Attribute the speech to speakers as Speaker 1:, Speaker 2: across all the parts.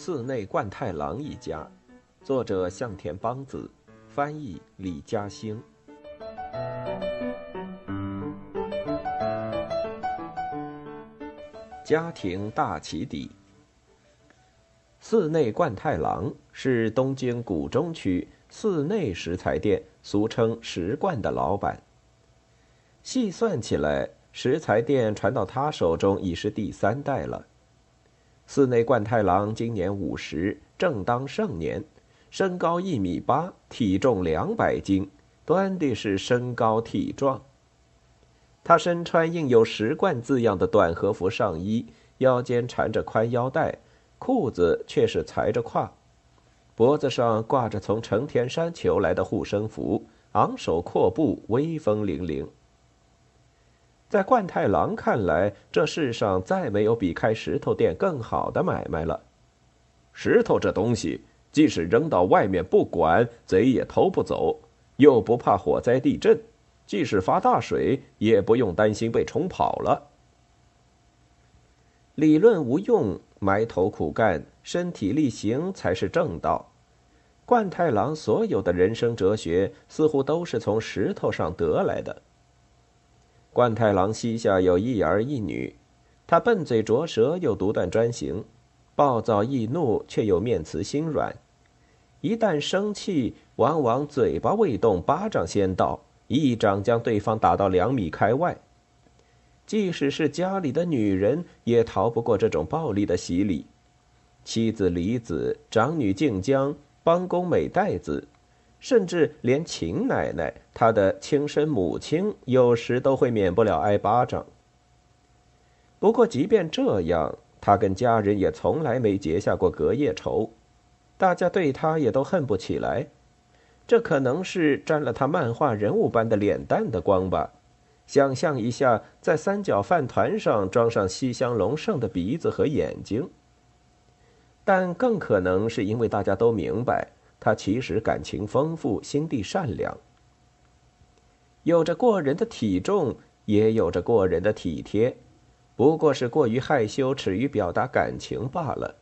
Speaker 1: 寺内贯太郎一家，作者向田邦子，翻译李嘉兴。家庭大起底。寺内贯太郎是东京谷中区寺内食材店，俗称石贯的老板。细算起来，食材店传到他手中已是第三代了。寺内贯太郎今年五十，正当盛年，身高一米八，体重两百斤，端的是身高体壮。他身穿印有“食贯”字样的短和服上衣，腰间缠着宽腰带，裤子却是裁着胯，脖子上挂着从成田山求来的护身符，昂首阔步，威风凛凛。在冠太郎看来，这世上再没有比开石头店更好的买卖了。石头这东西，即使扔到外面不管，贼也偷不走，又不怕火灾地震，即使发大水，也不用担心被冲跑了。理论无用，埋头苦干，身体力行才是正道。冠太郎所有的人生哲学，似乎都是从石头上得来的。冠太郎膝下有一儿一女，他笨嘴拙舌又独断专行，暴躁易怒却又面慈心软。一旦生气，往往嘴巴未动，巴掌先到，一掌将对方打到两米开外。即使是家里的女人，也逃不过这种暴力的洗礼。妻子李子、长女静江、帮工美代子。甚至连秦奶奶，她的亲生母亲，有时都会免不了挨巴掌。不过，即便这样，他跟家人也从来没结下过隔夜仇，大家对他也都恨不起来。这可能是沾了他漫画人物般的脸蛋的光吧。想象一下，在三角饭团上装上西乡隆盛的鼻子和眼睛。但更可能是因为大家都明白。他其实感情丰富，心地善良，有着过人的体重，也有着过人的体贴，不过是过于害羞，耻于表达感情罢了。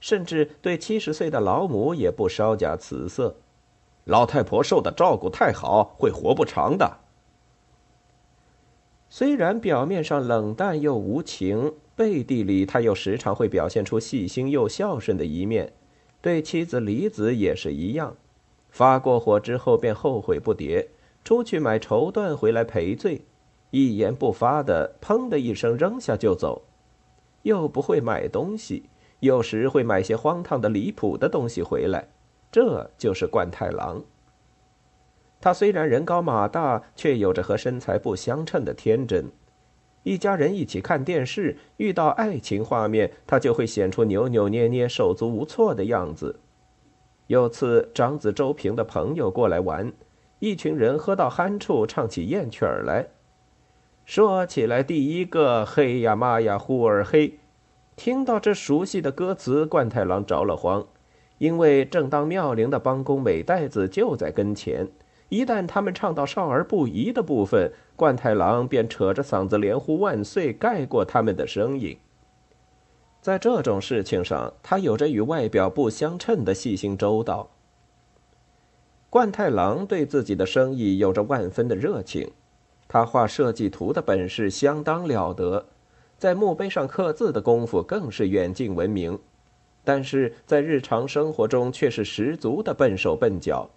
Speaker 1: 甚至对七十岁的老母也不稍加辞色。老太婆受的照顾太好，会活不长的。虽然表面上冷淡又无情，背地里他又时常会表现出细心又孝顺的一面。对妻子李子也是一样，发过火之后便后悔不迭，出去买绸缎回来赔罪，一言不发的砰的一声扔下就走，又不会买东西，有时会买些荒唐的离谱的东西回来，这就是冠太郎。他虽然人高马大，却有着和身材不相称的天真。一家人一起看电视，遇到爱情画面，他就会显出扭扭捏捏、手足无措的样子。有次长子周平的朋友过来玩，一群人喝到酣处，唱起艳曲儿来。说起来，第一个“嘿呀妈呀呼儿嘿”，听到这熟悉的歌词，冠太郎着了慌，因为正当妙龄的帮工美代子就在跟前。一旦他们唱到少儿不宜的部分，冠太郎便扯着嗓子连呼万岁，盖过他们的声音。在这种事情上，他有着与外表不相称的细心周到。冠太郎对自己的生意有着万分的热情，他画设计图的本事相当了得，在墓碑上刻字的功夫更是远近闻名，但是在日常生活中却是十足的笨手笨脚。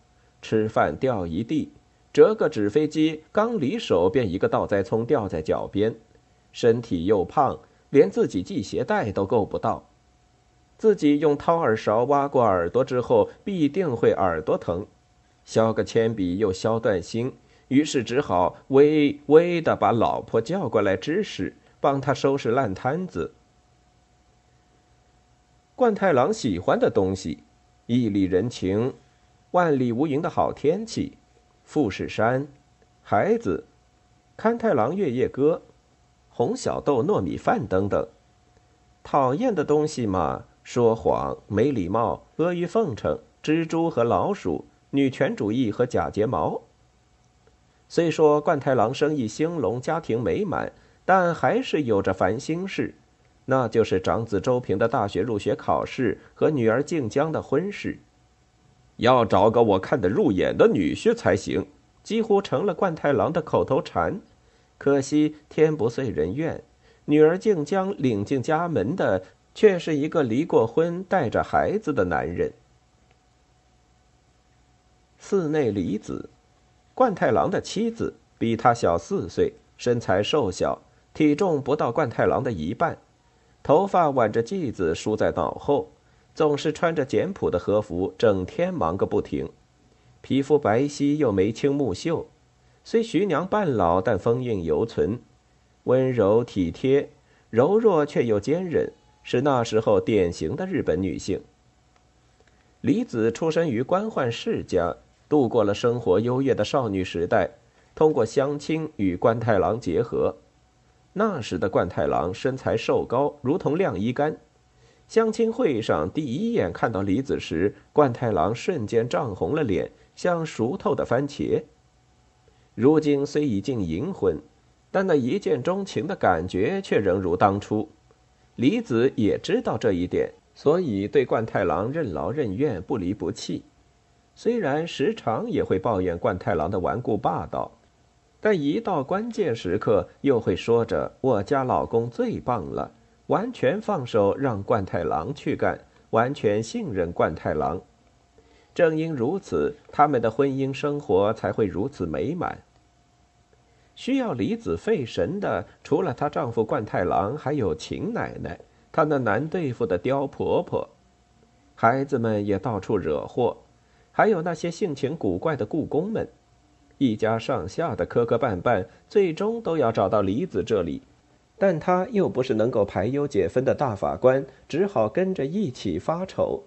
Speaker 1: 吃饭掉一地，折个纸飞机，刚离手便一个倒栽葱掉在脚边。身体又胖，连自己系鞋带都够不到。自己用掏耳勺挖过耳朵之后，必定会耳朵疼。削个铅笔又削断心，于是只好微微的把老婆叫过来指使，帮他收拾烂摊子。冠太郎喜欢的东西，义理人情。万里无云的好天气，富士山，孩子，勘太郎月夜歌，红小豆糯米饭等等。讨厌的东西嘛，说谎、没礼貌、阿谀奉承、蜘蛛和老鼠、女权主义和假睫毛。虽说冠太郎生意兴隆，家庭美满，但还是有着烦心事，那就是长子周平的大学入学考试和女儿静江的婚事。要找个我看得入眼的女婿才行，几乎成了冠太郎的口头禅。可惜天不遂人愿，女儿竟将领进家门的却是一个离过婚、带着孩子的男人。寺内里子，冠太郎的妻子，比他小四岁，身材瘦小，体重不到冠太郎的一半，头发挽着髻子梳在脑后。总是穿着简朴的和服，整天忙个不停，皮肤白皙又眉清目秀，虽徐娘半老，但风韵犹存，温柔体贴，柔弱却又坚韧，是那时候典型的日本女性。李子出身于官宦世家，度过了生活优越的少女时代，通过相亲与关太郎结合。那时的冠太郎身材瘦高，如同晾衣杆。相亲会上，第一眼看到李子时，冠太郎瞬间涨红了脸，像熟透的番茄。如今虽已经银婚，但那一见钟情的感觉却仍如当初。李子也知道这一点，所以对冠太郎任劳任怨、不离不弃。虽然时常也会抱怨冠太郎的顽固霸道，但一到关键时刻，又会说着：“我家老公最棒了。”完全放手让冠太郎去干，完全信任冠太郎。正因如此，他们的婚姻生活才会如此美满。需要李子费神的，除了她丈夫冠太郎，还有秦奶奶，她那难对付的刁婆婆，孩子们也到处惹祸，还有那些性情古怪的故宫们，一家上下的磕磕绊绊，最终都要找到李子这里。但他又不是能够排忧解纷的大法官，只好跟着一起发愁。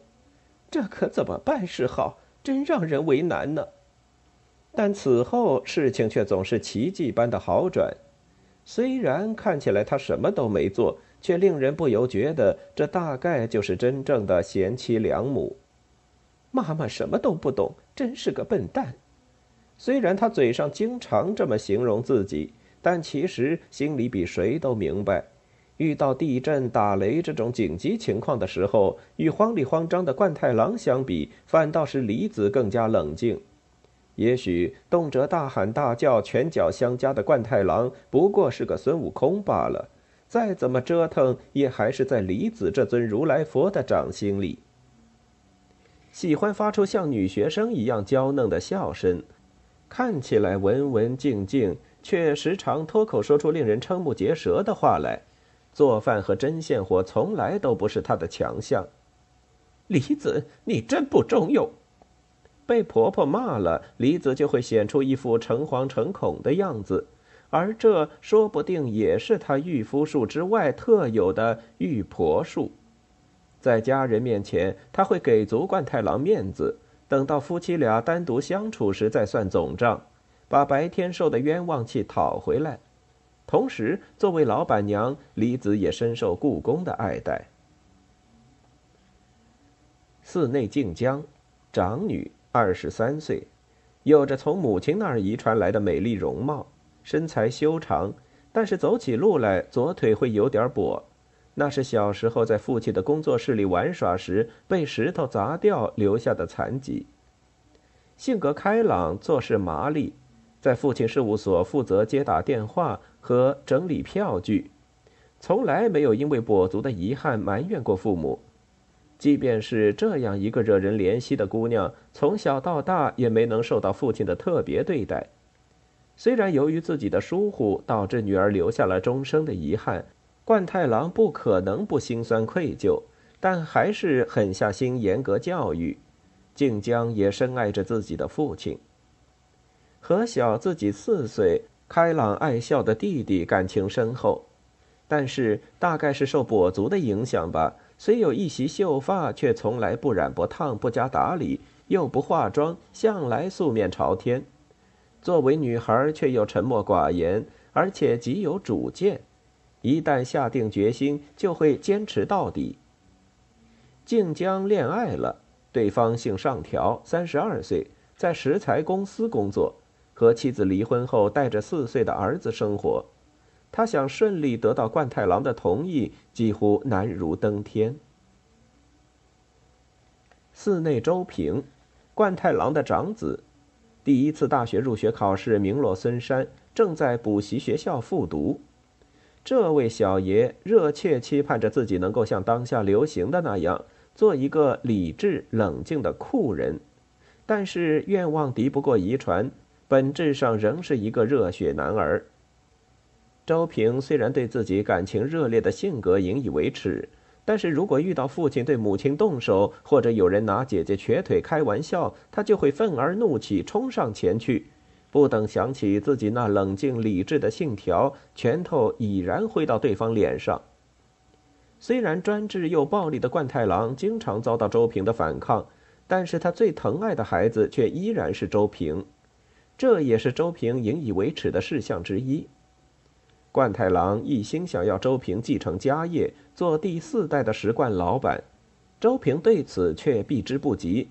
Speaker 1: 这可怎么办是好？真让人为难呢。但此后事情却总是奇迹般的好转。虽然看起来他什么都没做，却令人不由觉得这大概就是真正的贤妻良母。妈妈什么都不懂，真是个笨蛋。虽然他嘴上经常这么形容自己。但其实心里比谁都明白，遇到地震、打雷这种紧急情况的时候，与慌里慌张的冠太郎相比，反倒是李子更加冷静。也许动辄大喊大叫、拳脚相加的冠太郎不过是个孙悟空罢了，再怎么折腾，也还是在李子这尊如来佛的掌心里。喜欢发出像女学生一样娇嫩的笑声，看起来文文静静。却时常脱口说出令人瞠目结舌的话来，做饭和针线活从来都不是他的强项。李子，你真不中用。被婆婆骂了，李子就会显出一副诚惶诚恐的样子，而这说不定也是他御夫术之外特有的御婆术。在家人面前，他会给足冠太郎面子，等到夫妻俩单独相处时再算总账。把白天受的冤枉气讨回来，同时作为老板娘，李子也深受故宫的爱戴。寺内静江，长女，二十三岁，有着从母亲那儿遗传来的美丽容貌，身材修长，但是走起路来左腿会有点跛，那是小时候在父亲的工作室里玩耍时被石头砸掉留下的残疾。性格开朗，做事麻利。在父亲事务所负责接打电话和整理票据，从来没有因为跛足的遗憾埋怨过父母。即便是这样一个惹人怜惜的姑娘，从小到大也没能受到父亲的特别对待。虽然由于自己的疏忽导致女儿留下了终生的遗憾，冠太郎不可能不心酸愧疚，但还是狠下心严格教育。静江也深爱着自己的父亲。和小自己四岁、开朗爱笑的弟弟感情深厚，但是大概是受跛足的影响吧。虽有一袭秀发，却从来不染不烫、不加打理，又不化妆，向来素面朝天。作为女孩，却又沉默寡言，而且极有主见。一旦下定决心，就会坚持到底。静江恋爱了，对方姓上条，三十二岁，在石材公司工作。和妻子离婚后，带着四岁的儿子生活。他想顺利得到冠太郎的同意，几乎难如登天。寺内周平，冠太郎的长子，第一次大学入学考试名落孙山，正在补习学校复读。这位小爷热切期盼着自己能够像当下流行的那样，做一个理智冷静的酷人，但是愿望敌不过遗传，本质上仍是一个热血男儿。周平虽然对自己感情热烈的性格引以为耻，但是如果遇到父亲对母亲动手，或者有人拿姐姐瘸腿开玩笑，他就会愤而怒起，冲上前去，不等想起自己那冷静理智的信条，拳头已然挥到对方脸上。虽然专制又暴力的冠太郎经常遭到周平的反抗，但是他最疼爱的孩子却依然是周平，这也是周平引以为耻的事项之一。冠太郎一心想要周平继承家业，做第四代的石冠老板，周平对此却避之不及，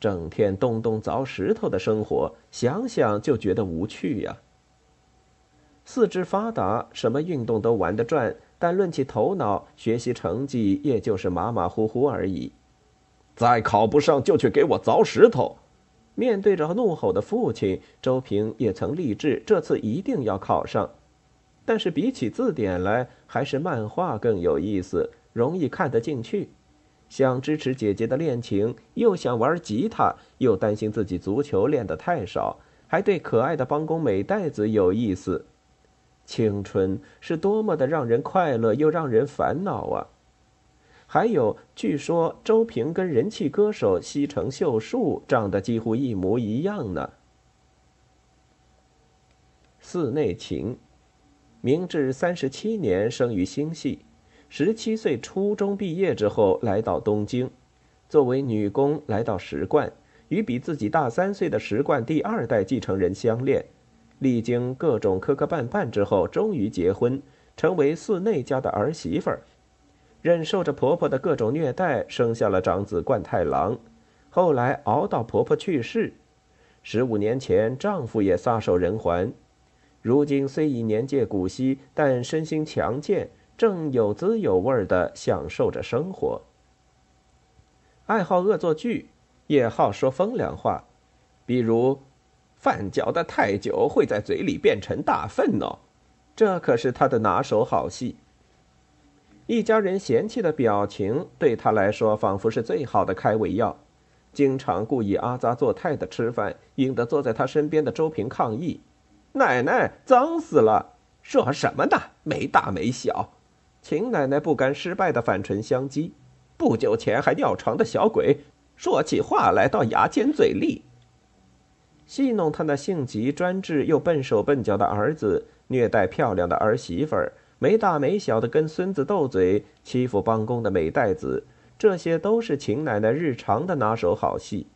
Speaker 1: 整天咚咚凿石头的生活，想想就觉得无趣呀。四肢发达，什么运动都玩得转，但论起头脑，学习成绩也就是马马虎虎而已。
Speaker 2: 再考不上就去给我凿石头！
Speaker 1: 面对着怒吼的父亲，周平也曾立志，这次一定要考上。但是比起字典来，还是漫画更有意思，容易看得进去。想支持姐姐的恋情，又想玩吉他，又担心自己足球练得太少，还对可爱的帮工美代子有意思。青春是多么的让人快乐，又让人烦恼啊！还有，据说周平跟人气歌手西城秀树长得几乎一模一样呢。寺内晴。明治三十七年生于新系，十七岁初中毕业之后来到东京，作为女工来到石冠，与比自己大三岁的石冠第二代继承人相恋，历经各种磕磕绊绊之后，终于结婚，成为寺内家的儿媳妇儿，忍受着婆婆的各种虐待，生下了长子冠太郎，后来熬到婆婆去世，十五年前丈夫也撒手人寰。如今虽已年届古稀，但身心强健，正有滋有味的享受着生活。爱好恶作剧，也好说风凉话，比如饭嚼得太久会在嘴里变成大粪哦，这可是他的拿手好戏。一家人嫌弃的表情对他来说仿佛是最好的开胃药，经常故意阿扎作态的吃饭，引得坐在他身边的周平抗议。奶奶脏死了！说什么呢？没大没小。秦奶奶不甘失败的反唇相讥。不久前还尿床的小鬼，说起话来倒牙尖嘴利。戏弄他那性急专制又笨手笨脚的儿子，虐待漂亮的儿媳妇儿，没大没小的跟孙子斗嘴，欺负帮工的美代子，这些都是秦奶奶日常的拿手好戏。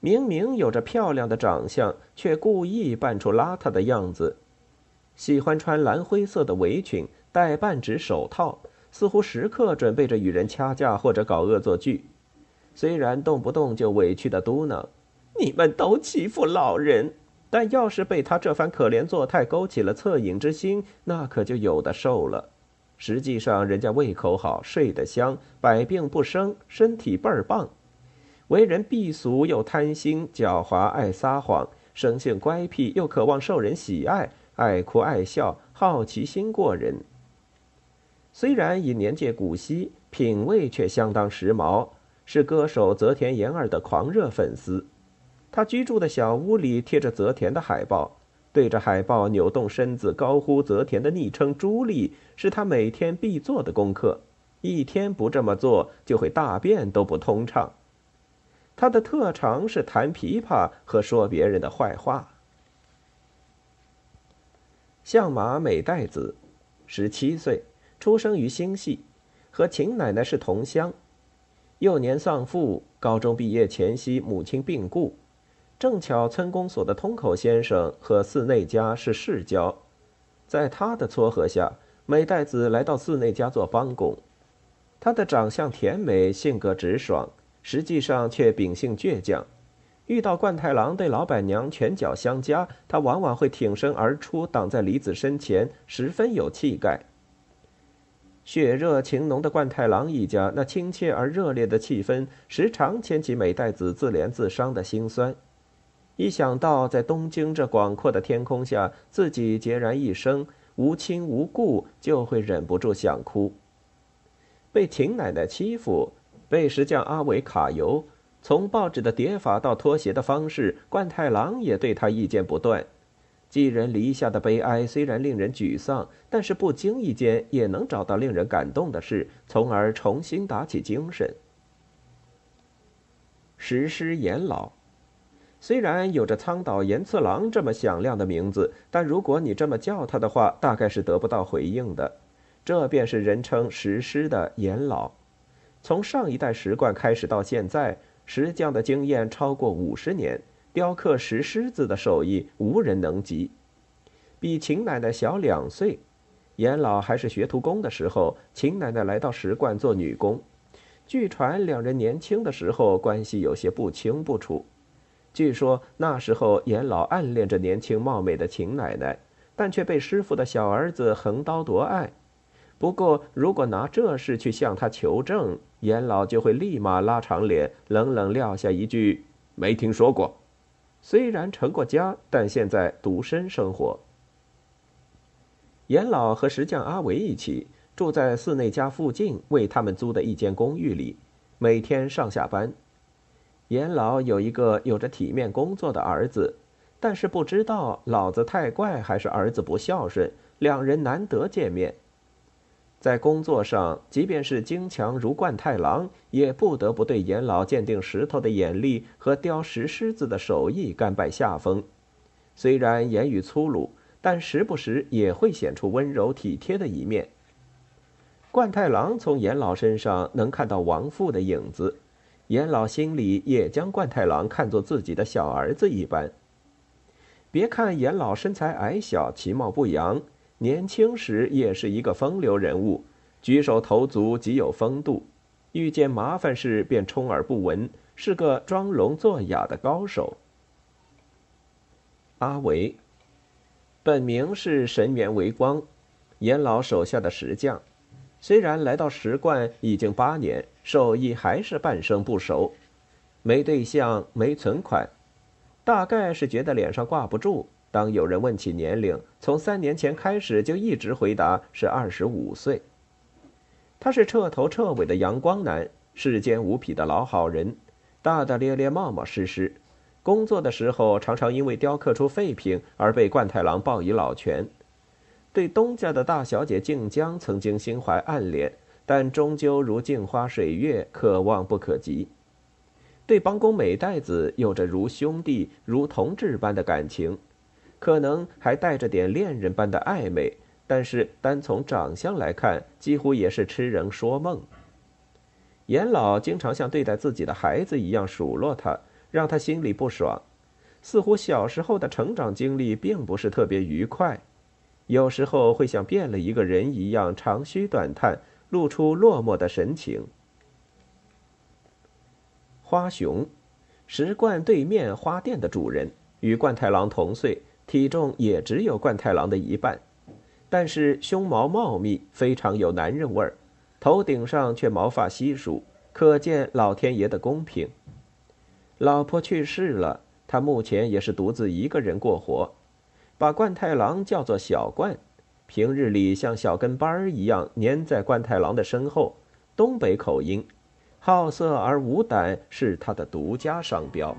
Speaker 1: 明明有着漂亮的长相，却故意扮出邋遢的样子。喜欢穿蓝灰色的围裙，戴半指手套，似乎时刻准备着与人掐架或者搞恶作剧。虽然动不动就委屈的嘟囔：“你们都欺负老人。”但要是被他这番可怜作态勾起了恻隐之心，那可就有的受了。实际上，人家胃口好，睡得香，百病不生，身体倍儿棒。为人避俗又贪心狡猾，爱撒谎，生性乖僻又渴望受人喜爱，爱哭爱笑，好奇心过人。虽然已年届古稀，品味却相当时髦，是歌手泽田研二的狂热粉丝。他居住的小屋里贴着泽田的海报，对着海报扭动身子，高呼泽田的昵称“朱莉”，是他每天必做的功课。一天不这么做，就会大便都不通畅。他的特长是弹琵琶和说别人的坏话。相马美代子，十七岁，出生于新系，和秦奶奶是同乡。幼年丧父，高中毕业前夕母亲病故，正巧村公所的通口先生和寺内家是世交，在他的撮合下，美代子来到寺内家做帮工。他的长相甜美，性格直爽。实际上却秉性倔强，遇到冠太郎对老板娘拳脚相加，他往往会挺身而出，挡在梨子身前，十分有气概。血热情浓的冠太郎一家，那亲切而热烈的气氛，时常牵起美代子自怜自伤的心酸。一想到在东京这广阔的天空下，自己孑然一身，无亲无故，就会忍不住想哭。被秦奶奶欺负，被石匠阿伟卡油。从报纸的叠法到脱鞋的方式，冠太郎也对他意见不断。寄人篱下的悲哀虽然令人沮丧，但是不经意间也能找到令人感动的事，从而重新打起精神。石狮严老，虽然有着苍岛严次郎这么响亮的名字，但如果你这么叫他的话，大概是得不到回应的。这便是人称石狮的严老，从上一代石冠开始到现在。石匠的经验超过五十年，雕刻石狮子的手艺无人能及。比秦奶奶小两岁，严老还是学徒工的时候，秦奶奶来到石罐做女工。据传两人年轻的时候关系有些不清不楚。据说那时候严老暗恋着年轻貌美的秦奶奶，但却被师傅的小儿子横刀夺爱。不过，如果拿这事去向他求证，严老就会立马拉长脸，冷冷撂下一句：“没听说过。”虽然成过家，但现在独身生活。严老和石匠阿维一起住在寺内家附近为他们租的一间公寓里，每天上下班。严老有一个有着体面工作的儿子，但是不知道老子太怪还是儿子不孝顺，两人难得见面。在工作上，即便是精强如冠太郎，也不得不对严老鉴定石头的眼力和雕石狮子的手艺甘拜下风。虽然言语粗鲁，但时不时也会显出温柔体贴的一面。冠太郎从严老身上能看到亡父的影子，严老心里也将冠太郎看作自己的小儿子一般。别看严老身材矮小，其貌不扬。年轻时也是一个风流人物，举手投足极有风度，遇见麻烦事便充耳不闻，是个装聋作哑的高手。阿维，本名是神元为光，严老手下的石匠，虽然来到石冠已经八年，手艺还是半生不熟，没对象，没存款，大概是觉得脸上挂不住。当有人问起年龄，从三年前开始就一直回答是二十五岁。他是彻头彻尾的阳光男，世间无匹的老好人，大大咧咧、冒冒失失。工作的时候常常因为雕刻出废品而被冠太郎报以老拳。对东家的大小姐静江曾经心怀暗恋，但终究如镜花水月，可望不可及。对帮工美代子有着如兄弟、如同志般的感情。可能还带着点恋人般的暧昧，但是单从长相来看，几乎也是痴人说梦。严老经常像对待自己的孩子一样数落他，让他心里不爽，似乎小时候的成长经历并不是特别愉快，有时候会像变了一个人一样长吁短叹，露出落寞的神情。花熊，石罐对面花店的主人，与冠太郎同岁。体重也只有冠太郎的一半，但是胸毛茂密，非常有男人味儿，头顶上却毛发稀疏，可见老天爷的公平。老婆去世了，他目前也是独自一个人过活，把冠太郎叫做小冠，平日里像小跟班儿一样粘在冠太郎的身后，东北口音，好色而无胆是他的独家商标。